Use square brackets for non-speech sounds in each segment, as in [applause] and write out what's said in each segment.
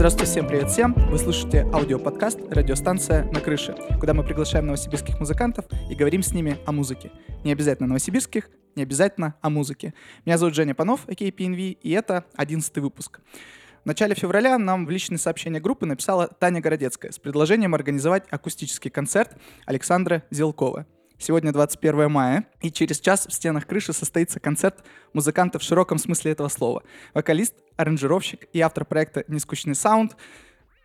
Здравствуйте, всем привет всем! Вы слушаете аудиоподкаст «Радиостанция на крыше», куда мы приглашаем новосибирских музыкантов и говорим с ними о музыке. Не обязательно новосибирских, не обязательно о музыке. Меня зовут Женя Панов, а.к.а. PNV, и это одиннадцатый выпуск. В начале февраля нам в личное сообщение группы написала Таня Городецкая с предложением организовать акустический концерт Александра Зелкова. Сегодня 21 мая, и через час в стенах крыши состоится концерт музыкантов в широком смысле этого слова. Вокалист, аранжировщик и автор проекта «Нескучный саунд»,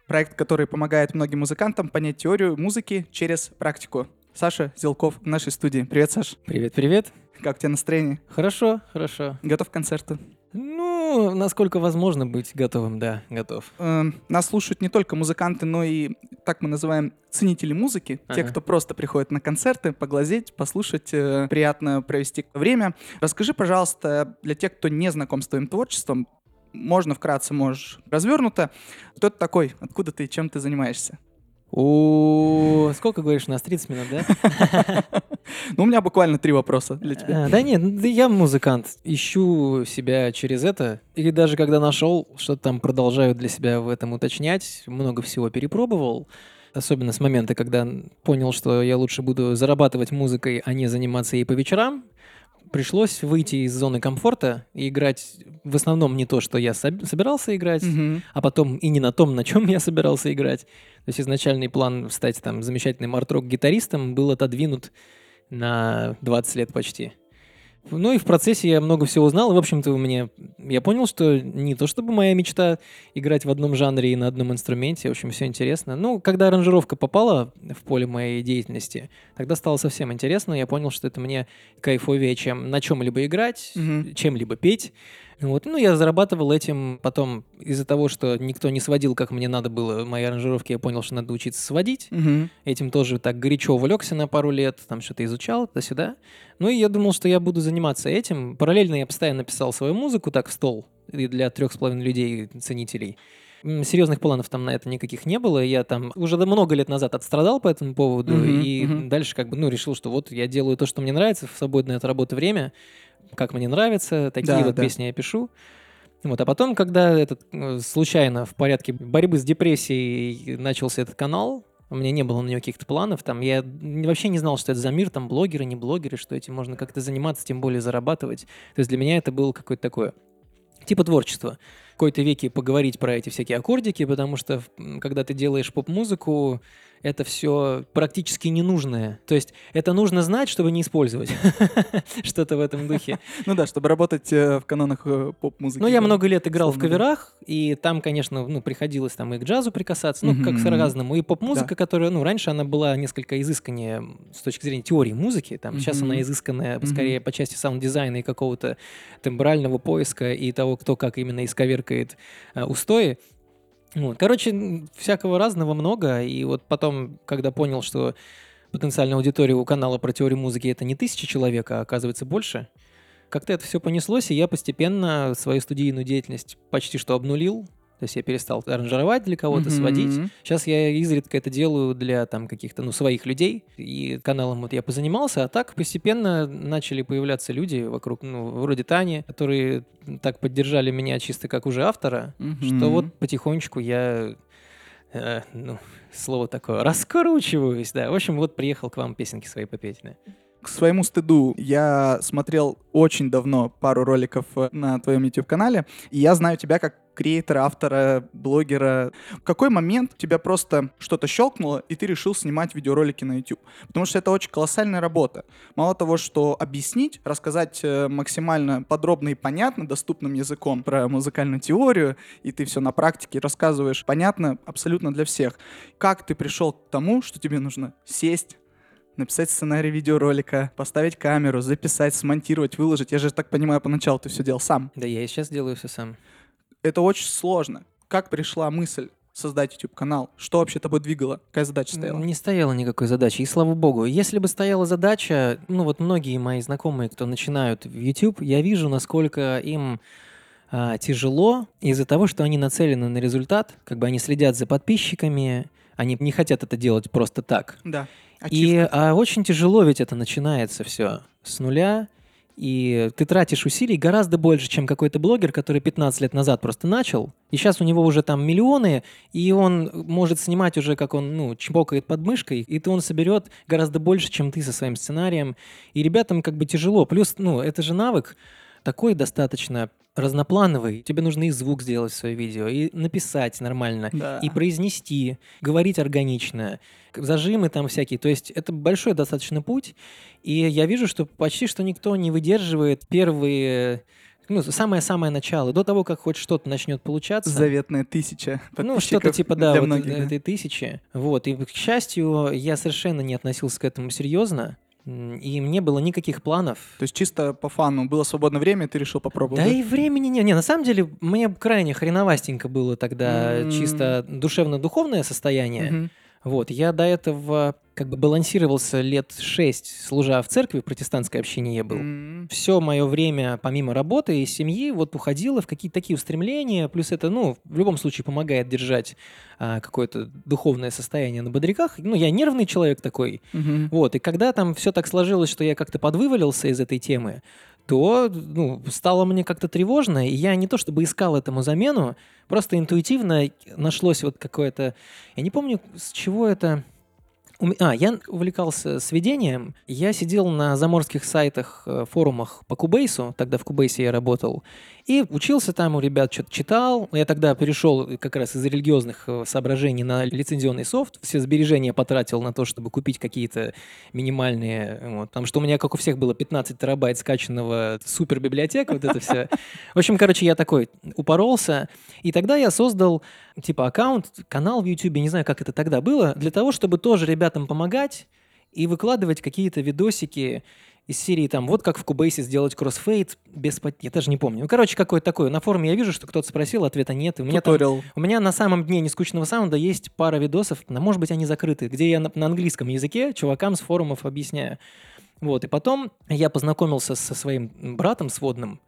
проект, который помогает многим музыкантам понять теорию музыки через практику. Саша Зелков в нашей студии. Привет, Саш. Привет, привет. Как у тебя настроение? Хорошо, хорошо. Готов к концерту? Ну, насколько возможно быть готовым, да, готов. Э, нас слушают не только музыканты, но и, так мы называем, ценители музыки. Те, Ага. кто просто приходит на концерты, поглазеть, послушать, э, приятно провести время. Расскажи, пожалуйста, для тех, кто не знаком с твоим творчеством, можно вкратце, можешь развернуто. Кто ты такой? Откуда ты? Чем ты занимаешься? О, сколько говоришь, у нас 30 минут, да? Ну, у меня буквально три вопроса для тебя. А, Да нет, я музыкант. Ищу себя через это. И даже когда нашел, что-то там продолжаю для себя в этом уточнять. Много всего перепробовал. Особенно с момента, когда понял, что я лучше буду зарабатывать музыкой, а не заниматься ей по вечерам. Пришлось выйти из зоны комфорта и играть в основном не то, что я соб- собирался играть, Мгм. а потом и не на том, на чем я собирался играть. То есть изначальный план стать там замечательным арт-рок-гитаристом был отодвинут на 20 лет почти. Ну и в процессе я много всего узнал, и, в общем-то, мне я понял, что не то чтобы моя мечта играть в одном жанре и на одном инструменте, в общем, все интересно. Ну, когда аранжировка попала в поле моей деятельности, тогда стало совсем интересно, я понял, что это мне кайфовее, чем на чем-либо играть, Мгм. чем-либо петь. Вот. Ну, я зарабатывал этим потом из-за того, что никто не сводил, как мне надо было мои аранжировки, я понял, что надо учиться сводить. Мгм. Этим тоже так горячо увлекся на пару лет, там что-то изучал, туда-сюда. Ну и я думал, что я буду заниматься этим. Параллельно я постоянно писал свою музыку так в стол и для трех с половиной людей, ценителей. Серьезных планов там на это никаких не было. Я там уже много лет назад отстрадал по этому поводу. Мгм, и мгм. дальше как бы, ну, решил, что вот я делаю то, что мне нравится в свободное от работы время, как мне нравится, такие Да, вот да. песни я пишу. Вот, а потом, когда этот э, случайно в порядке борьбы с депрессией начался этот канал, у меня не было на него каких-то планов, там я вообще не знал, что это за мир, там блогеры, не блогеры, что этим можно как-то заниматься, тем более зарабатывать. То есть для меня это было какое-то такое типа творчество. В какой-то веке поговорить про эти всякие аккордики, потому что когда ты делаешь поп-музыку, это все практически ненужное. То есть это нужно знать, чтобы не использовать. [laughs] Что-то в этом духе. Ну да, чтобы работать э, в канонах э, поп-музыки. Ну, я много лет играл в каверах, и там, конечно, ну, приходилось там и к джазу прикасаться, ну, как Мгм. разному. И поп-музыка, которая, ну, раньше она была несколько изысканнее с точки зрения теории музыки, там, сейчас она изысканная скорее по части саунд-дизайна и какого-то тембрального поиска и того, кто как именно исковеркает э, устои. Вот. Короче, всякого разного много, и вот потом, когда понял, что потенциальная аудитория у канала про теорию музыки это не тысяча человек, а оказывается больше, как-то это все понеслось, и я постепенно свою студийную деятельность почти что обнулил. То есть я перестал аранжировать для кого-то, Мгм. сводить. Сейчас я изредка это делаю для там каких-то, ну, своих людей. И каналом вот я позанимался, а так постепенно начали появляться люди вокруг, ну, вроде Тани, которые так поддержали меня чисто как уже автора, что Мгм. вот потихонечку я, э, ну, слово такое, раскручиваюсь, да. В общем, вот приехал к вам песенки свои попеть, да. К своему стыду, я смотрел очень давно пару роликов э, на твоем YouTube-канале, и я знаю тебя как креатора, автора, блогера. В какой момент тебя просто что-то щелкнуло, и ты решил снимать видеоролики на YouTube? Потому что это очень колоссальная работа. Мало того, что объяснить, рассказать э, максимально подробно и понятно, доступным языком про музыкальную теорию, и ты все на практике рассказываешь, понятно абсолютно для всех. Как ты пришел к тому, что тебе нужно сесть, написать сценарий видеоролика, поставить камеру, записать, смонтировать, выложить. Я же так понимаю, поначалу ты все делал сам. Да я и сейчас делаю все сам. Это очень сложно. Как пришла мысль создать YouTube-канал? Что вообще тобой двигало? Какая задача стояла? Не стояло никакой задачи, и слава богу. Если бы стояла задача, ну вот многие мои знакомые, кто начинают в YouTube, я вижу, насколько им а, тяжело из-за того, что они нацелены на результат, как бы они следят за подписчиками, они не хотят это делать просто так. Да. И Ачивка. а, очень тяжело ведь это начинается все с нуля, и ты тратишь усилий гораздо больше, чем какой-то блогер, который 15 лет назад просто начал, и сейчас у него уже там миллионы, и он может снимать уже, как он, ну, чпокает под мышкой, и ты он соберет гораздо больше, чем ты со своим сценарием, и ребятам как бы тяжело. Плюс, ну, это же навык такой достаточно разноплановый. Тебе нужно и звук сделать в свое видео, и написать нормально, Да. и произнести, говорить органично, зажимы там всякие. То есть это большой достаточно путь, и я вижу, что почти что никто не выдерживает первые, ну, самое-самое начало, до того, как хоть что-то начнет получаться. Заветная тысяча Ну, что-то типа, да, вот многих, да. этой тысячи. Вот, и, к счастью, я совершенно не относился к этому серьезно, и мне было никаких планов. То есть чисто по фану было свободное время, и ты решил попробовать. Да и времени не. Не, на самом деле, мне крайне хреновастенько было тогда М. чисто душевно-духовное состояние. Мгм. Вот, я до этого как бы балансировался лет шесть, служа в церкви, в протестантской общине я был. М. Все мое время, помимо работы и семьи, вот уходило в какие-то такие устремления. Плюс это, ну, в любом случае помогает держать а, какое-то духовное состояние на бодряках. Ну, я нервный человек такой. Мгм. Вот, и когда там все так сложилось, что я как-то подвывалился из этой темы, то ну, стало мне как-то тревожно, и я не то чтобы искал этому замену, просто интуитивно нашлось вот какое-то... Я не помню, с чего это... А, я увлекался сведением. Я сидел на заморских сайтах, э, форумах по Кубейсу, тогда в Кубейсе я работал, и учился там у ребят, что-то читал. Я тогда перешел как раз из религиозных э, соображений на лицензионный софт. Все сбережения потратил на то, чтобы купить какие-то минимальные... Вот, потому что у меня, как у всех, было 15 терабайт скачанного супер библиотека, вот это все. В общем, короче, я такой упоролся. И тогда я создал типа аккаунт, канал в YouTube, не знаю, как это тогда было, для того, чтобы тоже ребятам помогать и выкладывать какие-то видосики из серии там, вот как в Кубейсе сделать кроссфейд без пот- Я даже не помню. Ну, короче, какое-то такое. На форуме я вижу, что кто-то спросил, ответа нет. И у меня там Туториал. у меня на самом дне нескучного саунда есть пара видосов, но, может быть, они закрыты, где я на, на английском языке чувакам с форумов объясняю. Вот, и потом я познакомился со своим братом сводным,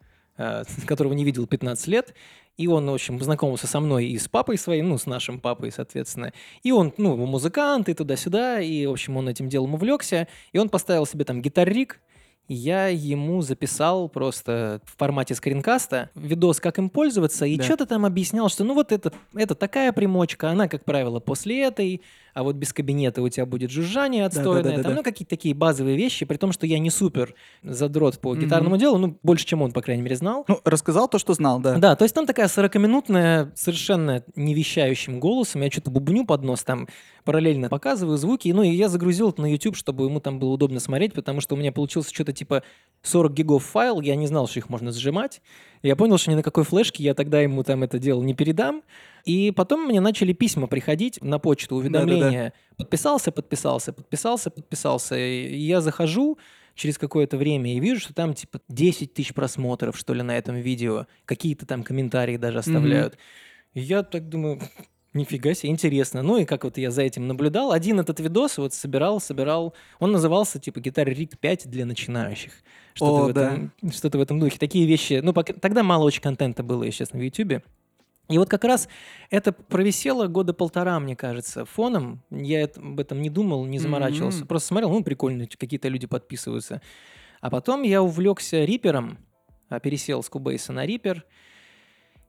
которого не видел 15 лет, и он, в общем, познакомился со мной и с папой своим, ну, с нашим папой, соответственно. И он, ну, музыкант и туда-сюда, и, в общем, он этим делом увлекся, и он поставил себе там гитаррик, и я ему записал просто в формате скринкаста видос, как им пользоваться, и Да. что-то там объяснял, что ну вот это, это такая примочка, она, как правило, после этой, а вот без кабинета у тебя будет жужжание отстойное, Да-да-да-да-да. там, ну какие-то такие базовые вещи, при том, что я не супер задрот по гитарному делу, ну больше, чем он, по крайней мере, знал. Ну, рассказал то, что знал, да. Да, то есть там такая 40-минутная, совершенно не вещающим голосом, я что-то бубню под нос, там параллельно показываю звуки, ну и я загрузил это на YouTube, чтобы ему там было удобно смотреть, потому что у меня получился что-то типа 40 гигов файл, я не знал, что их можно сжимать, я понял, что ни на какой флешке я тогда ему там это дело не передам, и потом мне начали письма приходить на почту, уведомления, подписался, подписался, подписался, подписался, и я захожу, через какое-то время и вижу, что там типа 10 тысяч просмотров, что ли, на этом видео. Какие-то там комментарии даже оставляют. И я так думаю, нифига себе, интересно. Ну и как вот я за этим наблюдал, один этот видос вот собирал, собирал. Он назывался типа «Гитар Рик 5 для начинающих». Что-то, О, в этом, что-то в этом духе. Такие вещи. Ну, пока- тогда мало очень контента было, если честно, в Ютубе. И вот как раз это провисело года полтора, мне кажется, фоном. Я об этом не думал, не заморачивался. М. Просто смотрел, ну, прикольно, какие-то люди подписываются. А потом я увлекся рипером, а, пересел с Кубейса на рипер.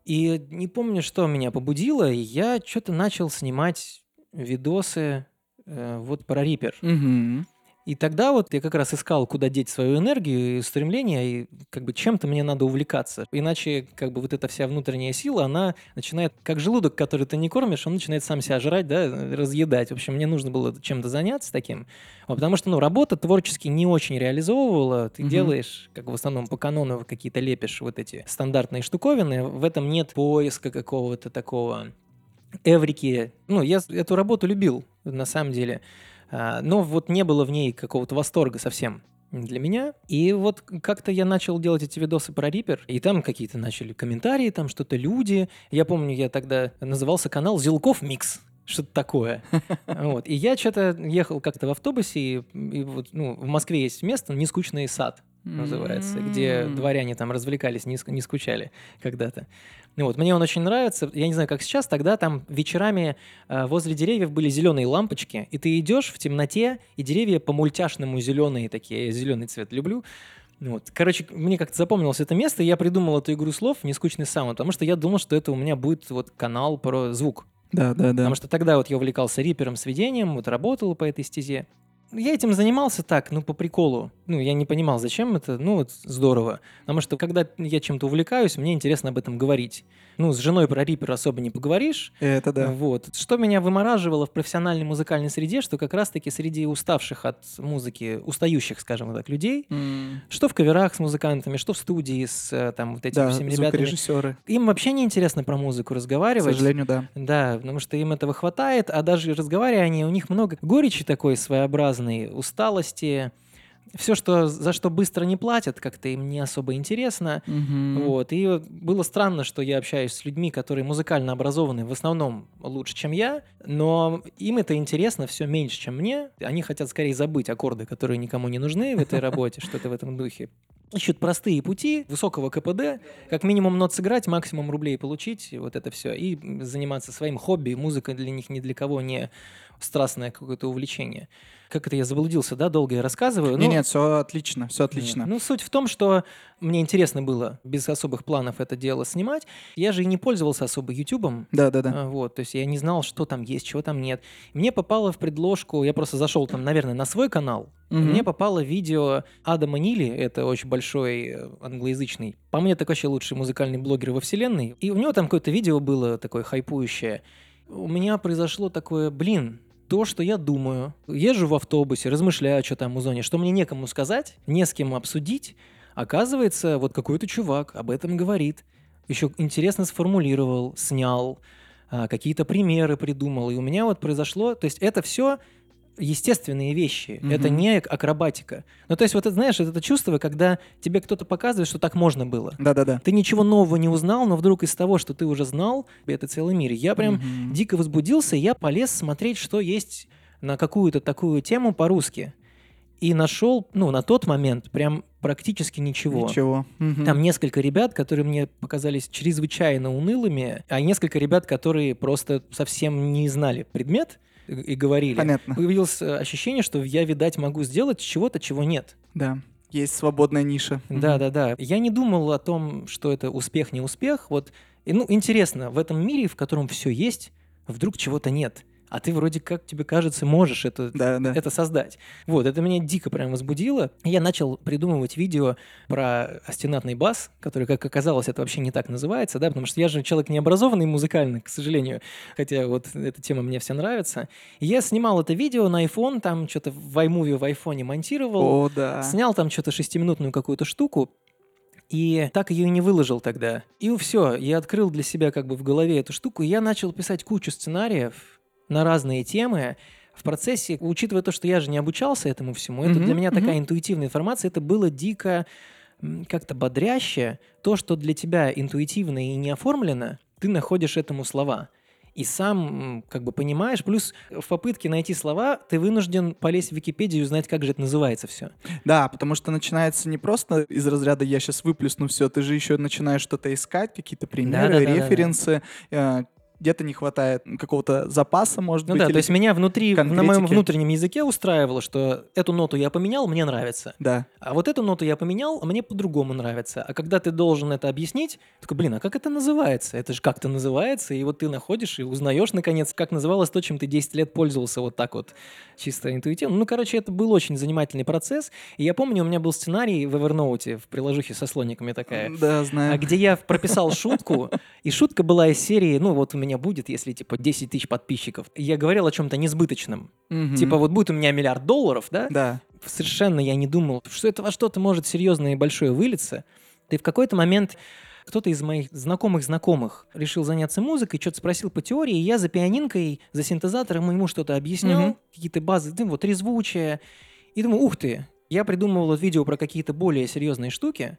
И не помню, что меня побудило, я что-то начал снимать видосы э, вот про рипер. Мгм. И тогда вот я как раз искал, куда деть свою энергию и стремление, и как бы чем-то мне надо увлекаться. Иначе как бы вот эта вся внутренняя сила, она начинает, как желудок, который ты не кормишь, он начинает сам себя жрать, да, разъедать. В общем, мне нужно было чем-то заняться таким. Вот, потому что, ну, работа творчески не очень реализовывала. Ты Мгм. делаешь, как в основном по канону какие-то лепишь вот эти стандартные штуковины. В этом нет поиска какого-то такого эврики. Ну, я эту работу любил, на самом деле. А, но вот не было в ней какого-то восторга совсем для меня. И вот как-то я начал делать эти видосы про Рипер, и там какие-то начали комментарии, там что-то люди. Я помню, я тогда назывался канал «Зилков Микс». Что-то такое. [laughs] Вот. И я что-то ехал как-то в автобусе, и, и вот, ну, в Москве есть место «Нескучный сад» называется, где М. дворяне там развлекались, не, ск- не скучали когда-то. Ну вот, мне он очень нравится. Я не знаю, как сейчас, тогда там вечерами э, возле деревьев были зеленые лампочки, и ты идешь в темноте, и деревья по мультяшному зеленые такие, я зеленый цвет люблю, Вот. Короче, мне как-то запомнилось это место, и я придумал эту игру слов «Нескучный саунд», потому что я думал, что это у меня будет вот канал про звук. Да, да, да. Потому что тогда вот я увлекался рипером, сведением, вот работал по этой стезе. Я этим занимался так, ну, по приколу. Ну, я не понимал, зачем это. Ну, вот здорово. Потому что, когда я чем-то увлекаюсь, мне интересно об этом говорить. Ну, с женой про рипера особо не поговоришь. Это да. Вот. Что меня вымораживало в профессиональной музыкальной среде, что как раз-таки среди уставших от музыки, устающих, скажем так, людей, М, что в каверах с музыкантами, что в студии с э, там вот этими Да, всеми ребятами, звукорежиссеры. им вообще не интересно про музыку К разговаривать. сожалению, да. Да, потому что им этого хватает, а даже разговаривая они, у них много горечи такой своеобразной, усталости. Все, что, за что быстро не платят, как-то им не особо интересно. Мгм. Вот. И было странно, что я общаюсь с людьми, которые музыкально образованы в основном лучше, чем я, но им это интересно все меньше, чем мне. Они хотят скорее забыть аккорды, которые никому не нужны в этой работе, что-то в этом духе. Ищут простые пути, высокого КПД, как минимум нот сыграть, максимум рублей получить, вот это все, и заниматься своим хобби. Музыка для них ни для кого не страстное какое-то увлечение. Как это я заблудился, да, долго я рассказываю. Не, Ну, нет, все отлично, все отлично. ну, суть в том, что мне интересно было без особых планов это дело снимать. Я же и не пользовался особо Ютубом. Да, да, да. А, Вот, то есть я не знал, что там есть, чего там нет. Мне попало в предложку, я просто зашел там, наверное, на свой канал. Мгм. Мне попало видео Адама Нили, это очень большой э, англоязычный. По мне, так вообще лучший музыкальный блогер во вселенной. И у него там какое-то видео было такое хайпующее. У меня произошло такое, блин, то, что я думаю. Езжу в автобусе, размышляю, что там в зоне, что мне некому сказать, не с кем обсудить. Оказывается, вот какой-то чувак об этом говорит. Еще интересно сформулировал, снял, а, какие-то примеры придумал. И у меня вот произошло... То есть это все естественные вещи. Это Мгм. не ак- акробатика. Ну, то есть, вот это, знаешь, это чувство, когда тебе кто-то показывает, что так можно было. Да, да, да. Ты ничего нового не узнал, но вдруг из того, что ты уже знал, это целый мир. Я прям Мгм. дико возбудился, я полез смотреть, что есть на какую-то такую тему по-русски. И нашел, ну, на тот момент прям практически ничего. Ничего. Мгм. Там несколько ребят, которые мне показались чрезвычайно унылыми, а несколько ребят, которые просто совсем не знали предмет и говорили. Понятно. Появилось э, ощущение, что я, видать, могу сделать чего-то, чего нет. Да. Есть свободная ниша. Да, да, да. Я не думал о том, что это успех, не успех. Вот, и, ну, интересно, в этом мире, в котором все есть, вдруг чего-то нет. А ты вроде как тебе кажется можешь это, Да, да. это создать. Вот, это меня дико прям возбудило. Я начал придумывать видео про остенатный бас, который, как оказалось, это вообще не так называется, да, потому что я же человек необразованный музыкально, к сожалению, хотя вот эта тема мне вся нравится. И я снимал это видео на iPhone, там что-то в iMovie в айфоне монтировал, О, да. Снял там что-то шестиминутную какую-то штуку, и так ее и не выложил тогда. И все, я открыл для себя как бы в голове эту штуку, и я начал писать кучу сценариев на разные темы. В процессе, учитывая то, что я же не обучался этому всему, это Мгм, для меня такая мгм. интуитивная информация, это было дико как-то бодряще. То, что для тебя интуитивно и не оформлено, ты находишь этому слова. И сам как бы понимаешь, плюс в попытке найти слова ты вынужден полезть в Википедию и узнать, как же это называется все. Да, потому что начинается не просто из разряда «я сейчас выплесну все», ты же еще начинаешь что-то искать, какие-то примеры, референсы, э, где-то не хватает какого-то запаса, может Ну быть. да, или- то есть меня внутри, на моем конкретики. внутреннем языке устраивало, что эту ноту я поменял, мне нравится. Да, А вот эту ноту я поменял, а мне по-другому нравится. А когда ты должен это объяснить, такой, блин, а как это называется? Это же как-то называется, и вот ты находишь и узнаешь, наконец, как называлось то, чем ты 10 лет пользовался вот так вот, чисто интуитивно. Ну, короче, это был очень занимательный процесс. И я помню, у меня был сценарий в Evernote, в приложухе со слониками такая, да, знаю. а где я прописал шутку, и шутка была из серии, ну вот у меня будет, если типа 10 тысяч подписчиков. Я говорил о чем-то несбыточном. Мгм. Типа вот будет у меня миллиард долларов, да? Да, Совершенно я не думал, что это во что-то может серьезное и большое вылиться. И в какой-то момент кто-то из моих знакомых знакомых решил заняться музыкой, что-то спросил по теории, и я за пианинкой, за синтезатором ему что-то объяснял, Мгм. какие-то базы, ну вот резвучие. И думаю, ух ты, я придумывал вот видео про какие-то более серьезные штуки,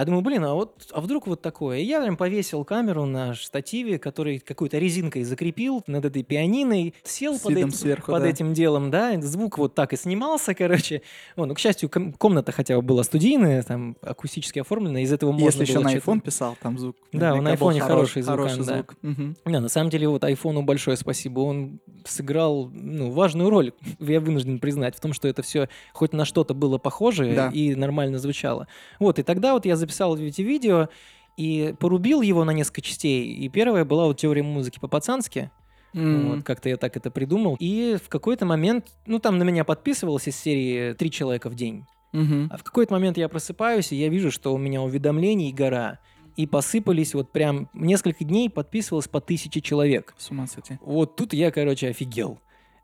А думаю, блин, а вот, а вдруг вот такое? И я прям повесил камеру на штативе, который какой-то резинкой закрепил над этой пианиной, сел С под, этим, сверху, под да. этим делом, да, звук вот так и снимался, короче. Вот, ну, к счастью, ком- комната хотя бы была студийная, там, акустически оформленная, из этого можно Если еще на iPhone писал, там звук. Да, он на iPhone хороший звук, Хороший да. звук. Мгм. Не, на самом деле, вот айфону большое спасибо. Он сыграл ну, важную роль, [laughs] я вынужден признать, в том, что это все хоть на что-то было похоже Да. и нормально звучало. Вот, и тогда вот я записал эти видео и порубил его на несколько частей. И первая была вот теория музыки по-пацански. М. Вот, как-то я так это придумал. И в какой-то момент, ну, там на меня подписывалось из серии «Три человека в день». Мгм. А в какой-то момент я просыпаюсь, и я вижу, что у меня уведомлений гора. И посыпались вот прям несколько дней подписывалось по тысяче человек. С ума сойти. Вот тут я, короче, офигел.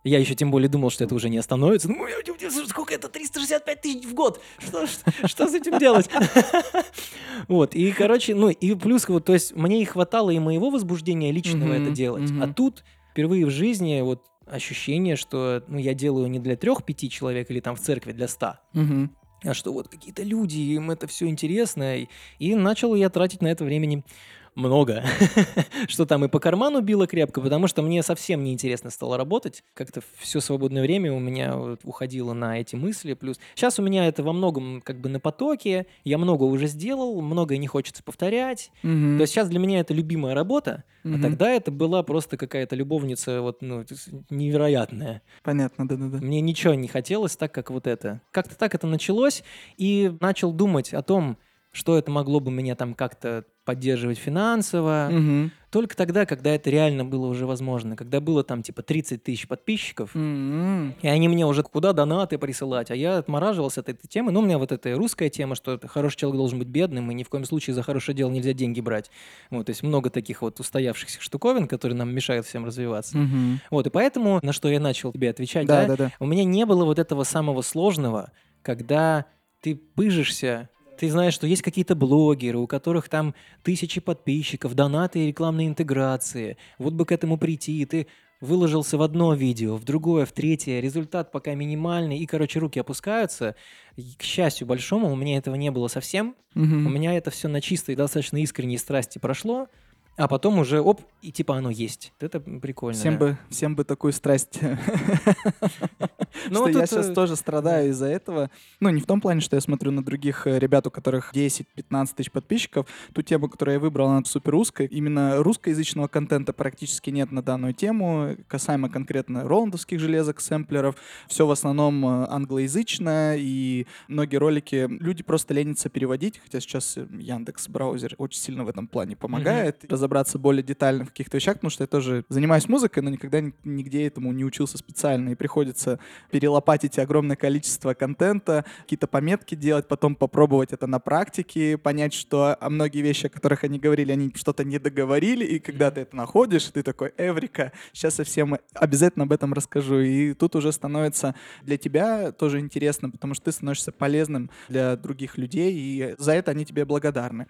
Я еще тем более думал, что это уже не остановится. Ну, сколько это? 365 тысяч в год. Что, что, что с этим делать? [laughs] Вот, и, короче, ну, и плюс, вот, то есть, мне и хватало и моего возбуждения личного это делать. А тут впервые в жизни вот ощущение, что, ну, я делаю не для трех-пяти человек или там в церкви для ста, а что вот какие-то люди, им это все интересно. И, и начал я тратить на это времени много. [laughs] что там и по карману било крепко, потому что мне совсем неинтересно стало работать. Как-то все свободное время у меня вот уходило на эти мысли. Плюс сейчас у меня это во многом как бы на потоке. Я много уже сделал, многое не хочется повторять. Мгм. То есть сейчас для меня это любимая работа, а Мгм. тогда это была просто какая-то любовница вот, ну, невероятная. Понятно, да-да-да. Мне ничего не хотелось так, как вот это. Как-то так это началось, и начал думать о том, что это могло бы меня там как-то поддерживать финансово. Мгм. Только тогда, когда это реально было уже возможно. Когда было там типа 30 тысяч подписчиков, М. и они мне уже куда донаты присылать, а я отмораживался от этой темы. Ну, у меня вот эта русская тема, что хороший человек должен быть бедным, и ни в коем случае за хорошее дело нельзя деньги брать. Вот, то есть много таких вот устоявшихся штуковин, которые нам мешают всем развиваться. Мгм. Вот, и поэтому, на что я начал тебе отвечать, Да, да, да, да. у меня не было вот этого самого сложного, когда ты пыжишься, ты знаешь, что есть какие-то блогеры, у которых там тысячи подписчиков, донаты и рекламные интеграции. Вот бы к этому прийти, и ты выложился в одно видео, в другое, в третье, результат пока минимальный, и, короче, руки опускаются. И, к счастью большому, у меня этого не было совсем. Мгм. У меня это все на чистой, достаточно искренней страсти прошло, а потом уже, оп, и типа оно есть. Это прикольно. Всем да. бы, всем бы такую страсть. [laughs] [laughs] Ну, что вот я это- сейчас тоже страдаю из-за этого. Ну, не в том плане, что я смотрю на других э, ребят, у которых 10-15 тысяч подписчиков. Ту тему, которую я выбрал, она супер русская. Именно русскоязычного контента практически нет на данную тему. Касаемо конкретно роландовских железок, сэмплеров. Все в основном э, англоязычно, и многие ролики люди просто ленятся переводить, хотя сейчас э, Яндекс браузер очень сильно в этом плане помогает разобраться более детально в каких-то вещах, потому что я тоже занимаюсь музыкой, но никогда ни- нигде этому не учился специально, и приходится перелопатить огромное количество контента, какие-то пометки делать, потом попробовать это на практике, понять, что а многие вещи, о которых они говорили, они что-то не договорили, и когда ты это находишь, ты такой, Эврика, сейчас я всем обязательно об этом расскажу. И тут уже становится для тебя тоже интересно, потому что ты становишься полезным для других людей, и за это они тебе благодарны.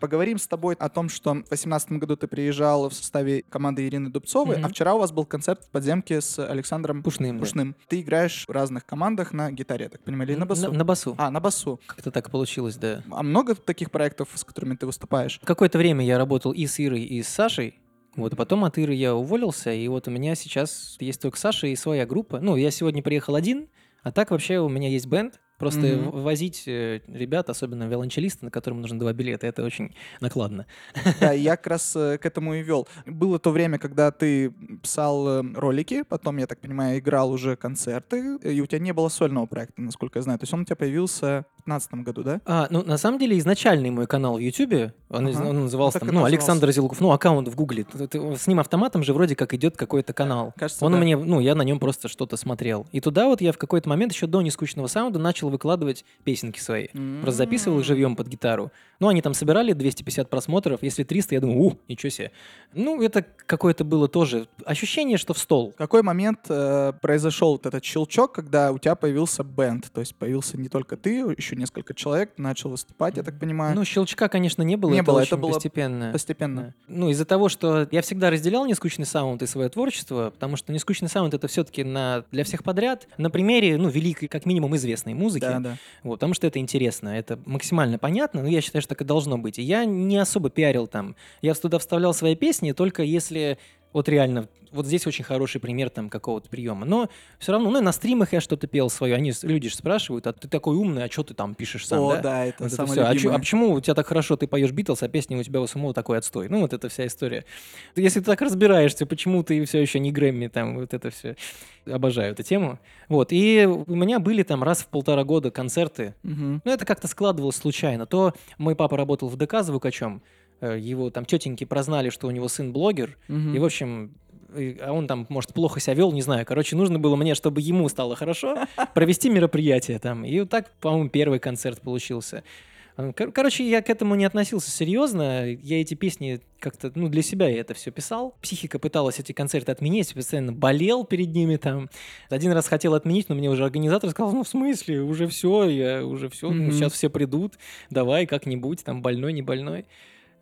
Поговорим с тобой о том, что в 2018 году ты приезжал в составе команды Ирины Дубцовой, Мгм. а вчера у вас был концерт в подземке с Александром Пушным, да. Пушным. Ты играешь в разных командах на гитаре, я так понимаю, или на басу? На, на басу. А, на басу. Как-то так получилось, да. А много таких проектов, с которыми ты выступаешь? Какое-то время я работал и с Ирой, и с Сашей. Вот, а потом от Иры я уволился, и вот у меня сейчас есть только Саша и своя группа. Ну, я сегодня приехал один, а так вообще у меня есть бенд. Просто в- возить э, ребят, особенно виолончелиста, на котором нужно два билета, это очень накладно. Да, я [laughs] как раз э, к этому и вел. Было то время, когда ты писал э, ролики, потом, я так понимаю, играл уже концерты, и у тебя не было сольного проекта, насколько я знаю. То есть он у тебя появился 2015 году, да? А, ну, на самом деле, изначальный мой канал в Ютубе, он, Ага. он назывался Ну, так там, и ну, назывался. Александр Зилков, ну, аккаунт в Гугле. С ним автоматом же вроде как идет какой-то канал. Кажется, Он да. мне, ну, я на нем просто что-то смотрел. И туда вот я в какой-то момент еще до нескучного саунда начал выкладывать песенки свои. Просто записывал их живьем под гитару. Ну, они там собирали 250 просмотров, если 300, я думаю, у, ничего себе. Ну, это какое-то было тоже ощущение, что в стол. В какой момент э, произошел вот этот щелчок, когда у тебя появился бенд? То есть появился не только ты, еще несколько человек, начал выступать, я так понимаю, Ну, щелчка, конечно, не было. Не это было, это было постепенно. постепенно. Да. Ну, из-за того, что я всегда разделял нескучный саунд и свое творчество, потому что нескучный саунд это все-таки на, для всех подряд, на примере, ну, великой, как минимум, известной музыки. Да, да. Вот, потому что это интересно, это максимально понятно, но я считаю, что так и должно быть. И я не особо пиарил там. Я туда вставлял свои песни только если вот реально, вот здесь очень хороший пример там какого-то приема. Но все равно, ну, на стримах я что-то пел свое. Они, люди же спрашивают, а ты такой умный, а что ты там пишешь сам, О, да? да, это Вот это самое всё. А, чё- а почему у тебя так хорошо ты поешь Битлз, а песни у тебя у самого такой отстой? Ну, вот эта вся история. Если ты так разбираешься, почему ты все еще не Грэмми, там, вот это все. Обожаю эту тему. Вот, и у меня были там раз в полтора года концерты. Мгм. Ну, это как-то складывалось случайно. То мой папа работал в ДК звукачом, его там тетеньки прознали, что у него сын блогер, Мгм. и, в общем, а он там, может, плохо себя вел, не знаю. Короче, нужно было мне, чтобы ему стало хорошо, [laughs] провести мероприятие там. И вот так, по-моему, первый концерт получился. Э, кор- Короче, я к этому не относился серьезно. Я эти песни как-то, ну, для себя я это все писал. Психика пыталась эти концерты отменить, постоянно болел перед ними там. Один раз хотел отменить, но мне уже организатор сказал, ну, в смысле, уже все, я уже все, Мгм. сейчас все придут, давай как-нибудь, там, больной, не больной.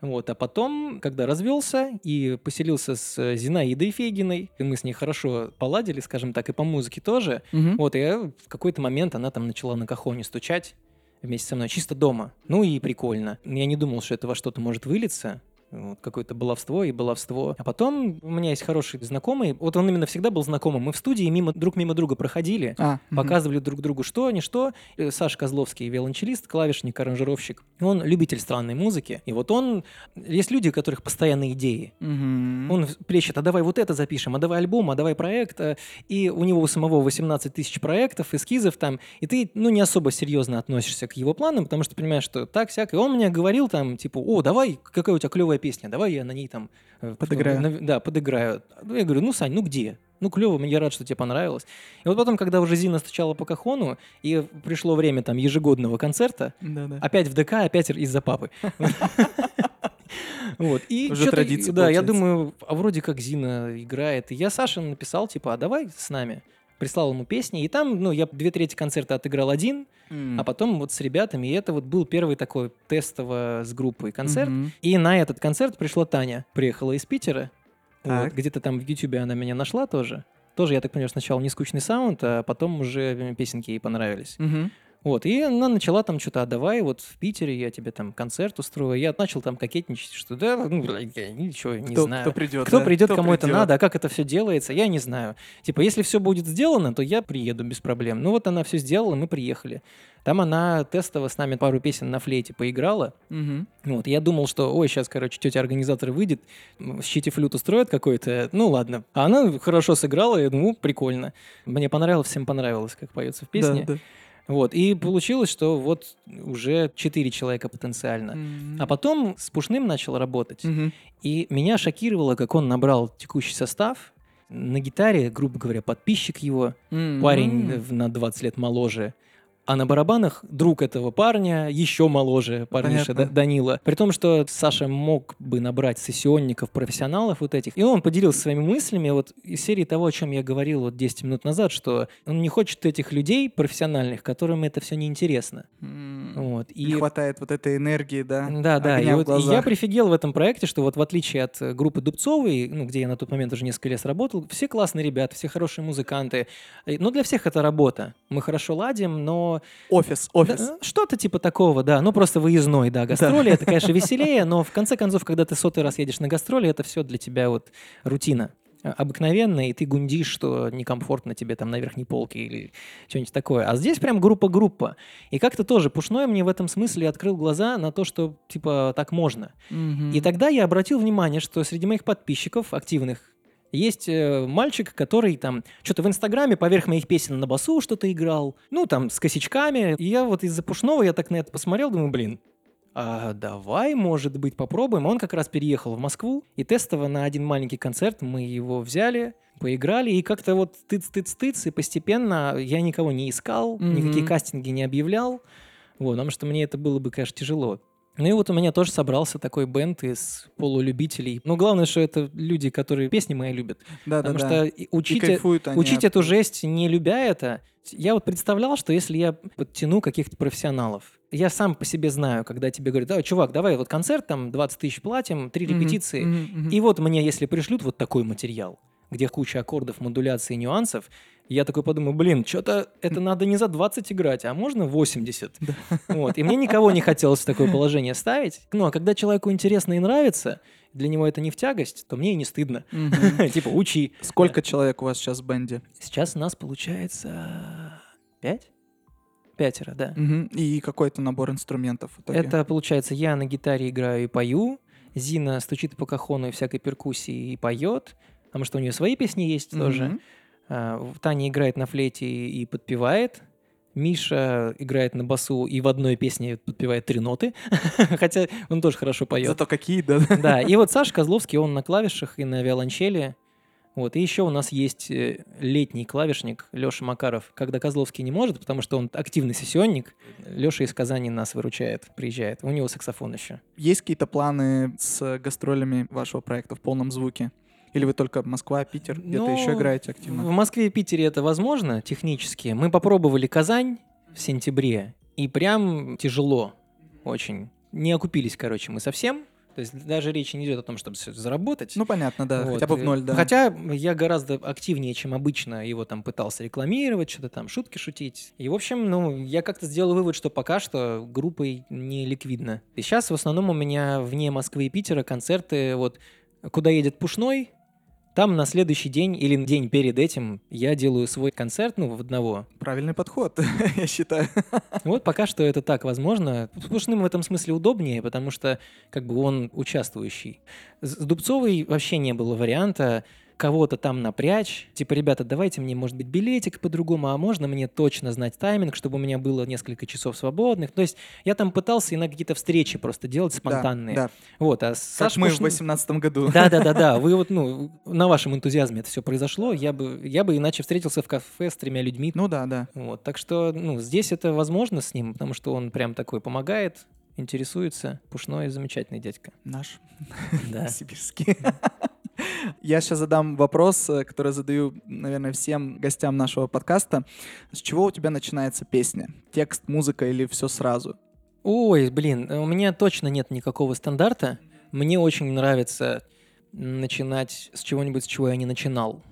Вот, а потом, когда развелся и поселился с Зинаидой Фегиной, и мы с ней хорошо поладили, скажем так, и по музыке тоже, Мгм. вот, и в какой-то момент она там начала на кахоне стучать вместе со мной, чисто дома. Ну и прикольно. Я не думал, что это во что-то может вылиться. Вот, какое-то баловство и баловство. А потом у меня есть хороший знакомый. Вот он именно всегда был знакомым. Мы в студии мимо, друг мимо друга проходили. А. Показывали друг другу что, не что. Э, Саша Козловский, виолончелист, клавишник, аранжировщик. Он любитель странной музыки. И вот он... Есть люди, у которых постоянные идеи. Мгм. Он плещет, а давай вот это запишем, а давай альбом, а давай проект. а». И у него у самого 18 тысяч проектов, эскизов там. И ты, ну, не особо серьезно относишься к его планам, потому что понимаешь, что так, сяк. И он мне говорил там, типа, о, давай, какая у тебя клевая песня, давай я на ней там... э, Подыграю. на- да, подыграю. Ну, я говорю, ну, Сань, ну где? Ну, клево, я рад, что тебе понравилось. И вот потом, когда уже Зина стучала по кахону, и пришло время там ежегодного концерта, Да-да. Опять в ДК, опять из-за папы. [laughs] Вот. И Уже традиция Да, я получается. думаю, а вроде как Зина играет. И я Саше написал, типа, а давай с нами. Прислал ему песни, и там, ну, я две трети концерта отыграл один, М. а потом вот с ребятами, и это вот был первый такой тестово с группой концерт. Мгм. И на этот концерт пришла Таня, приехала из Питера. Вот, где-то там в Ютубе она меня нашла тоже. Тоже, я так понимаю, сначала не скучный саунд, а потом уже песенки ей понравились. Мгм. Вот, и она начала там что-то, а давай вот в Питере я тебе там концерт устрою. Я начал там кокетничать, что да, ну, я ничего не Кто, знаю. кто придет? Кто да? придет, Кто кому это придет? надо, а как это все делается, я не знаю. Типа, если все будет сделано, то я приеду без проблем. Ну вот она все сделала, мы приехали. Там она тестово с нами пару песен на флейте поиграла. Мгм. Вот, я думал, что, ой, сейчас, короче, тетя организатор выйдет, щите флют устроит какой-то, ну ладно. А она хорошо сыграла, я думаю, прикольно. Мне понравилось, всем понравилось, как поется в песне. Да, да. Вот, и получилось, что вот уже четыре человека потенциально. М. А потом с Пушным начал работать. Мгм. И меня шокировало, как он набрал текущий состав. На гитаре, грубо говоря, подписчик его, М. парень на 20 лет моложе. А на барабанах друг этого парня, еще моложе, парниша Понятно. Да- Данила. При том, что Саша мог бы набрать сессионников, профессионалов вот этих. И он поделился своими мыслями вот из серии того, о чем я говорил вот 10 минут назад, что он не хочет этих людей профессиональных, которым это все неинтересно. М. Вот. Не хватает вот этой энергии, да? Да, да. И вот и я прифигел в этом проекте, что вот в отличие от э, группы Дубцовой, ну, где я на тот момент уже несколько лет работал, все классные ребята, все хорошие музыканты. Э, Но для всех это работа. Мы хорошо ладим, но... Офис, офис. Да, что-то типа такого, да. Ну, просто выездной, да. Гастроли, это, конечно, веселее, но в конце концов, когда ты сотый раз едешь на гастроли, это все для тебя вот рутина э, обыкновенная, и ты гундишь, что некомфортно тебе там на верхней полке или что-нибудь такое. А здесь прям группа-группа. И как-то тоже Пушной мне в этом смысле открыл глаза на то, что типа так можно. Мгм. И тогда я обратил внимание, что среди моих подписчиков, активных, есть э, мальчик, который там что-то в Инстаграме поверх моих песен на басу что-то играл, ну там с косячками. И я вот из-за Пушного я так на это посмотрел, думаю, блин, а давай, может быть, попробуем. Он как раз переехал в Москву, и тестово на один маленький концерт мы его взяли, поиграли, и как-то вот тыц-тыц-тыц, и постепенно я никого не искал, Мгм. никакие кастинги не объявлял, вот, потому что мне это было бы, конечно, тяжело Ну и вот у меня тоже собрался такой бенд из полулюбителей. Но главное, что это люди, которые песни мои любят. Да, Потому да, что да. учить, учить эту жесть, не любя это, я вот представлял, что если я подтяну каких-то профессионалов, я сам по себе знаю, когда тебе говорят, да, чувак, давай вот концерт, там 20 тысяч платим, три репетиции, мгм, мгм. и вот мне, если пришлют вот такой материал, где куча аккордов, модуляций, нюансов, я такой подумаю, блин, что-то это надо не за 20 играть, а можно 80. Вот. И мне никого не хотелось в такое положение ставить. Ну, а когда человеку интересно и нравится, для него это не в тягость, то мне и не стыдно. [laughs] Типа, учи. Сколько человек у вас сейчас в бенде? Сейчас у нас получается пять? Пятеро, да. И какой-то набор инструментов? Это, получается, я на гитаре играю и пою, Зина стучит по кахону и всякой перкуссии и поет, потому что у нее свои песни есть тоже. В- Таня играет на флейте и подпевает. Миша играет на басу и в одной песне подпевает три ноты, [laughs] хотя он тоже хорошо поет. Зато какие, да? Да, и вот Саша Козловский, он на клавишах и на виолончели. Вот, и еще у нас есть э, летний клавишник Леша Макаров, когда Козловский не может, потому что он активный сессионник. Леша из Казани нас выручает, приезжает. У него саксофон еще. Есть какие-то планы с гастролями вашего проекта в полном звуке? Или вы только Москва, Питер, где-то Ну, еще играете В активно? Москве и Питере это возможно технически. Мы попробовали Казань в сентябре, и прям тяжело очень. Не окупились, короче, мы совсем. То есть даже речи не идет о том, чтобы заработать. Ну, понятно, да, Вот, хотя бы в ноль, да. Хотя я гораздо активнее, чем обычно, его там пытался рекламировать, что-то там, шутки шутить. И, в общем, ну, я как-то сделал вывод, что пока что группой не ликвидно. И сейчас в основном у меня вне Москвы и Питера концерты, вот, куда едет Пушной, там на следующий день или день перед этим я делаю свой концерт, ну, в одного. Правильный подход, [laughs] я считаю. Вот пока что это так возможно. С Пушным в этом смысле удобнее, потому что как бы он участвующий. С Дубцовой вообще не было варианта кого-то там напрячь. Типа, ребята, давайте мне, может быть, билетик по-другому, а можно мне точно знать тайминг, чтобы у меня было несколько часов свободных. То есть я там пытался и на какие-то встречи просто делать Да, спонтанные. Да, Вот, а как Саша мы в Пушн- 18 году. да, да, да, да. [laughs] Вы вот, ну, на вашем энтузиазме это все произошло. Я бы, я бы иначе встретился в кафе с тремя людьми. Ну да, да. Вот, так что, ну, здесь это возможно с ним, потому что он прям такой помогает, интересуется. Пушной замечательный дядька. Наш Да. [laughs] сибирский. [laughs] Я сейчас задам вопрос, э, который задаю, наверное, всем гостям нашего подкаста. С чего у тебя начинается песня? Текст, музыка или все сразу? Ой, блин, у меня точно нет никакого стандарта. Мне очень нравится начинать с чего-нибудь, с чего я не начинал.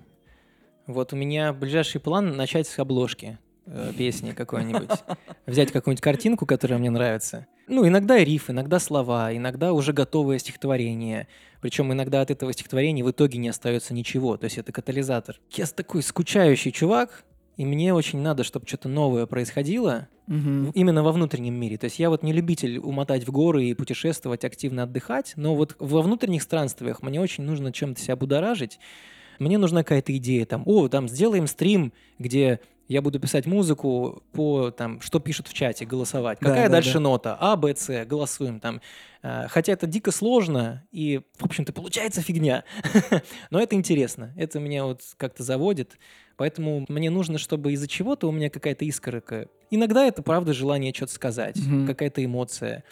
Вот у меня ближайший план начать с обложки э, песни какой-нибудь. [laughs] Взять какую-нибудь картинку, которая мне нравится. Ну, иногда риф, иногда слова, иногда уже готовое стихотворение. Причем иногда от этого стихотворения в итоге не остается ничего. То есть это катализатор. Я такой скучающий чувак, и мне очень надо, чтобы что-то новое происходило, в- именно во внутреннем мире. То есть я вот не любитель умотать в горы и путешествовать, активно отдыхать, но вот во внутренних странствиях мне очень нужно чем-то себя будоражить. Мне нужна какая-то идея, там, о, там, сделаем стрим, где я буду писать музыку по, там, что пишут в чате, голосовать. Да, Какая да, дальше да. нота? А, Б, С, голосуем там. А, Хотя это дико сложно, и, в общем-то, получается фигня. [laughs] Но это интересно, это меня вот как-то заводит. Поэтому мне нужно, чтобы из-за чего-то у меня какая-то искорка. Иногда это, правда, желание что-то сказать, Мгм. какая-то эмоция.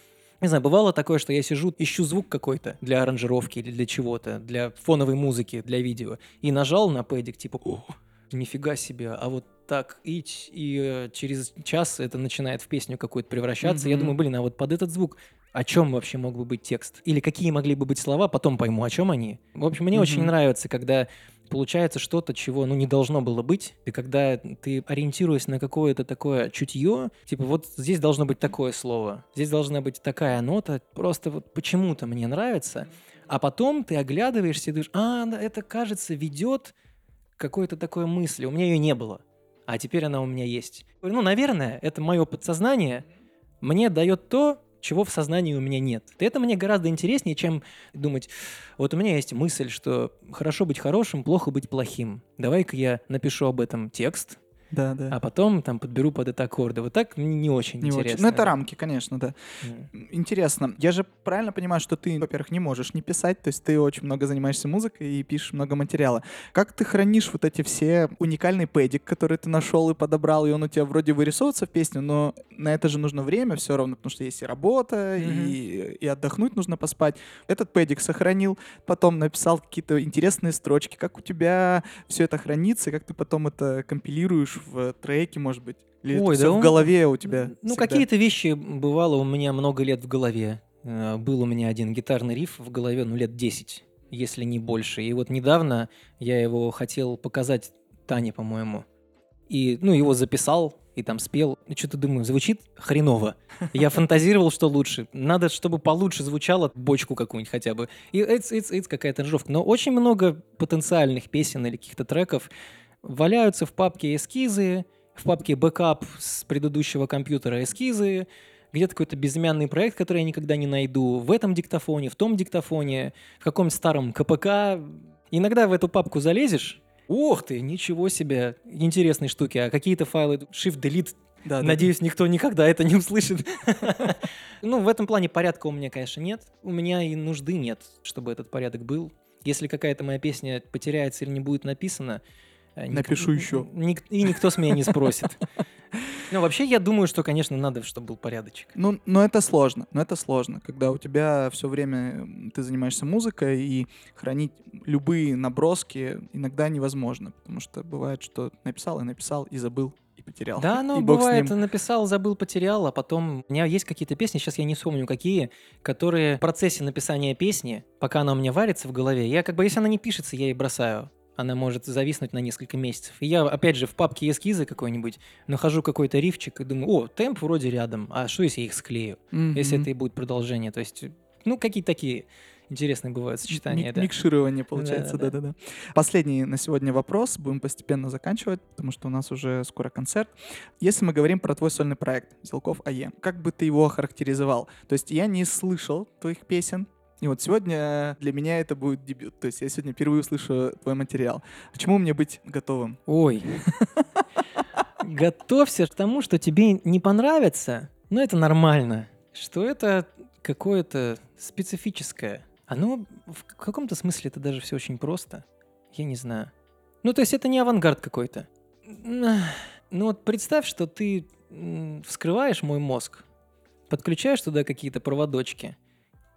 Не знаю, бывало такое, что я сижу, ищу звук какой-то для аранжировки или для чего-то, для фоновой музыки, для видео, и нажал на пэдик, типа, о, нифига себе, а вот так, и, и э, через час это начинает в песню какую-то превращаться. Я Мгм. думаю, блин, а вот под этот звук о чем вообще мог бы быть текст? Или какие могли бы быть слова, потом пойму, о чем они. В общем, мне очень Мгм. нравится, когда получается что-то, чего, ну, не должно было быть. И когда ты, ориентируясь на какое-то такое чутье, типа, вот здесь должно быть такое слово, здесь должна быть такая нота, просто вот почему-то мне нравится. А потом ты оглядываешься и думаешь, а, это, кажется, ведет какой-то такой мысли. У меня ее не было, а теперь она у меня есть. Ну, наверное, это мое подсознание мне дает то, чего в сознании у меня нет. Это мне гораздо интереснее, чем думать, вот у меня есть мысль, что хорошо быть хорошим, плохо быть плохим. Давай-ка я напишу об этом текст, Да, да. а потом там подберу под это аккорды. Вот так мне не очень Не очень. интересно. Ну, это рамки, конечно, да. М. Интересно. Я же правильно понимаю, что ты, во-первых, не можешь не писать, то есть ты очень много занимаешься музыкой и пишешь много материала. Как ты хранишь вот эти все уникальный пэдик, который ты нашел и подобрал, и он у тебя вроде вырисовывается в песню, но на это же нужно время все равно, потому что есть и работа, Мгм. и, и отдохнуть нужно поспать. Этот пэдик сохранил, потом написал какие-то интересные строчки. Как у тебя все это хранится, и как ты потом это компилируешь в треке, может быть? Или Ой, все да в он- голове у тебя? Ну, всегда? какие-то вещи бывало у меня много лет в голове. Э, Был у меня один гитарный риф в голове, ну, лет 10, если не больше. И вот недавно я его хотел показать Тане, по-моему. И, ну, его записал и там спел. И что-то думаю, звучит хреново. Я [laughs] фантазировал, что лучше. Надо, чтобы получше звучало, бочку какую-нибудь хотя бы. И it's, it's, it's какая-то жовка. Но очень много потенциальных песен или каких-то треков валяются в папке эскизы, в папке бэкап с предыдущего компьютера эскизы, где-то какой-то безымянный проект, который я никогда не найду, в этом диктофоне, в том диктофоне, в каком-нибудь старом КПК. Иногда в эту папку залезешь, ох ты, ничего себе, интересные штуки, а какие-то файлы, Shift-Delete, Да, да, надеюсь, никто никогда это не услышит. [laughs] Ну, в этом плане порядка у меня, конечно, нет. У меня и нужды нет, чтобы этот порядок был. Если какая-то моя песня потеряется или не будет написана, э, ник- Напишу ник- и никто с меня не спросит. Ну, вообще, я думаю, что, конечно, надо, чтобы был порядочек. Ну, но это сложно, но это сложно, когда у тебя все время ты занимаешься музыкой и хранить любые наброски иногда невозможно, потому что бывает, что написал и написал и забыл и потерял. Да, ну, и бог с бывает, ним. написал, забыл, потерял, а потом... У меня есть какие-то песни, сейчас я не вспомню какие, которые в процессе написания песни, пока она у меня варится в голове, я как бы, если она не пишется, я ее бросаю. Она может зависнуть на несколько месяцев. И я, опять же, в папке эскизы какой-нибудь нахожу какой-то рифчик и думаю, о, темп вроде рядом, а что если я их склею? Если Мгм. это и будет продолжение. То есть, ну, какие-то такие интересные бывают сочетания. Мик- да. Микширование получается, да-да-да. Последний на сегодня вопрос, будем постепенно заканчивать, потому что у нас уже скоро концерт. Если мы говорим про твой сольный проект «Зелков АЕ», как бы ты его охарактеризовал? То есть я не слышал твоих песен, и вот сегодня для меня это будет дебют. То есть я сегодня впервые услышу твой материал. К чему мне быть готовым? Ой. Готовься к тому, что тебе не понравится, но это нормально. Что это какое-то специфическое. Оно в каком-то смысле это даже все очень просто. Я не знаю. Ну, то есть это не авангард какой-то. Ну вот представь, что ты вскрываешь мой мозг, подключаешь туда какие-то проводочки,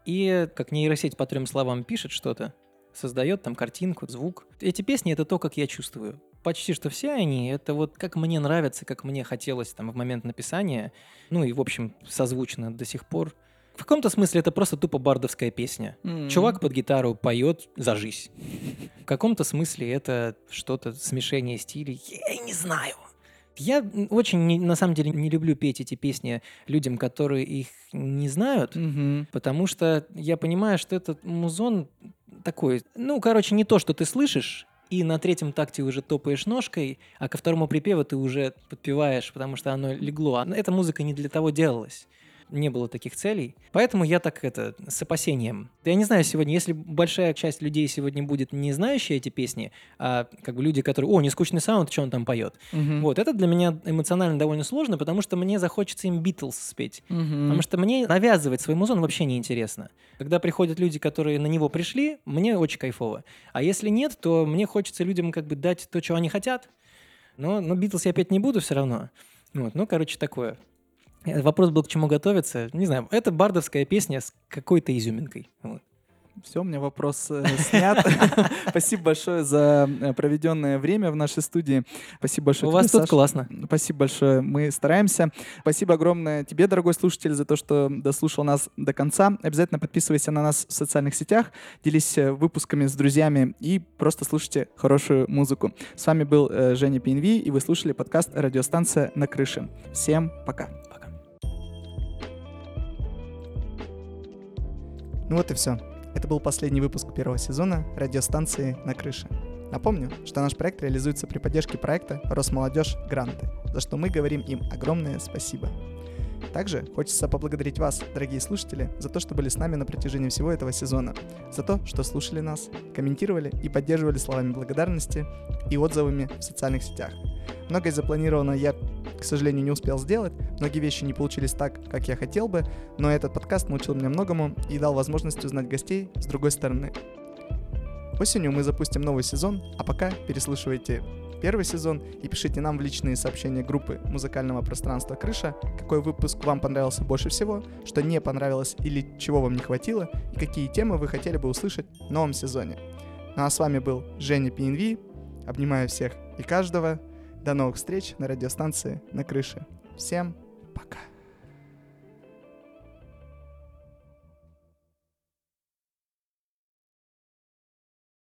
и как нейросеть по трем словам пишет что-то, создает там картинку, звук. Эти песни — это то, как я чувствую. Почти что все они — это вот как мне нравится, как мне хотелось там в момент написания. Ну и, в общем, созвучно до сих пор. В каком-то смысле это просто тупо бардовская песня. Чувак под гитару поет «Зажись». В каком-то смысле это что-то смешение стилей. Я не знаю. Я очень, не- на самом деле, не люблю петь эти песни людям, которые их не знают, Мгм. потому что я понимаю, что этот музон такой, ну, короче, не то, что ты слышишь, и на третьем такте уже топаешь ножкой, а ко второму припеву ты уже подпеваешь, потому что оно легло. А Эта музыка не для того делалась. Не было таких целей. Поэтому я так это, с опасением. Я не знаю сегодня, если большая часть людей сегодня будет не знающие эти песни, а как бы люди, которые, о, не скучный саунд, что он там поет. Мгм. Вот, это для меня эмоционально довольно сложно, потому что мне захочется им Битлз спеть. Мгм. Потому что мне навязывать свой музон вообще не интересно. Когда приходят люди, которые на него пришли, мне очень кайфово. А если нет, то мне хочется людям как бы дать то, чего они хотят. Но, но Битлз я петь не буду все равно. Вот, ну, короче, такое. Вопрос был, к чему готовиться. Не знаю, это бардовская песня с какой-то изюминкой. Вот. Все, у меня вопрос э, снят. [laughs] Спасибо большое за э, проведенное время в нашей студии. Спасибо большое. У тебе, вас тут классно. Спасибо большое. Мы стараемся. Спасибо огромное тебе, дорогой слушатель, за то, что дослушал нас до конца. Обязательно подписывайся на нас в социальных сетях, делись э, выпусками с друзьями и просто слушайте хорошую музыку. С вами был э, Женя Пинви, и вы слушали подкаст «Радиостанция на крыше». Всем пока. Ну вот и все. Это был последний выпуск первого сезона радиостанции «На крыше». Напомню, что наш проект реализуется при поддержке проекта «Росмолодежь Гранты», за что мы говорим им огромное спасибо. Также хочется поблагодарить вас, дорогие слушатели, за то, что были с нами на протяжении всего этого сезона, за то, что слушали нас, комментировали и поддерживали словами благодарности и отзывами в социальных сетях. Многое запланировано я, к сожалению, не успел сделать, многие вещи не получились так, как я хотел бы, но этот подкаст научил меня многому и дал возможность узнать гостей с другой стороны. Осенью мы запустим новый сезон, а пока переслушивайте первый сезон и пишите нам в личные сообщения группы музыкального пространства «Крыша», какой выпуск вам понравился больше всего, что не понравилось или чего вам не хватило, и какие темы вы хотели бы услышать в новом сезоне. Ну а с вами был Женя Пинви. Обнимаю всех и каждого. До новых встреч на радиостанции «На крыше». Всем пока.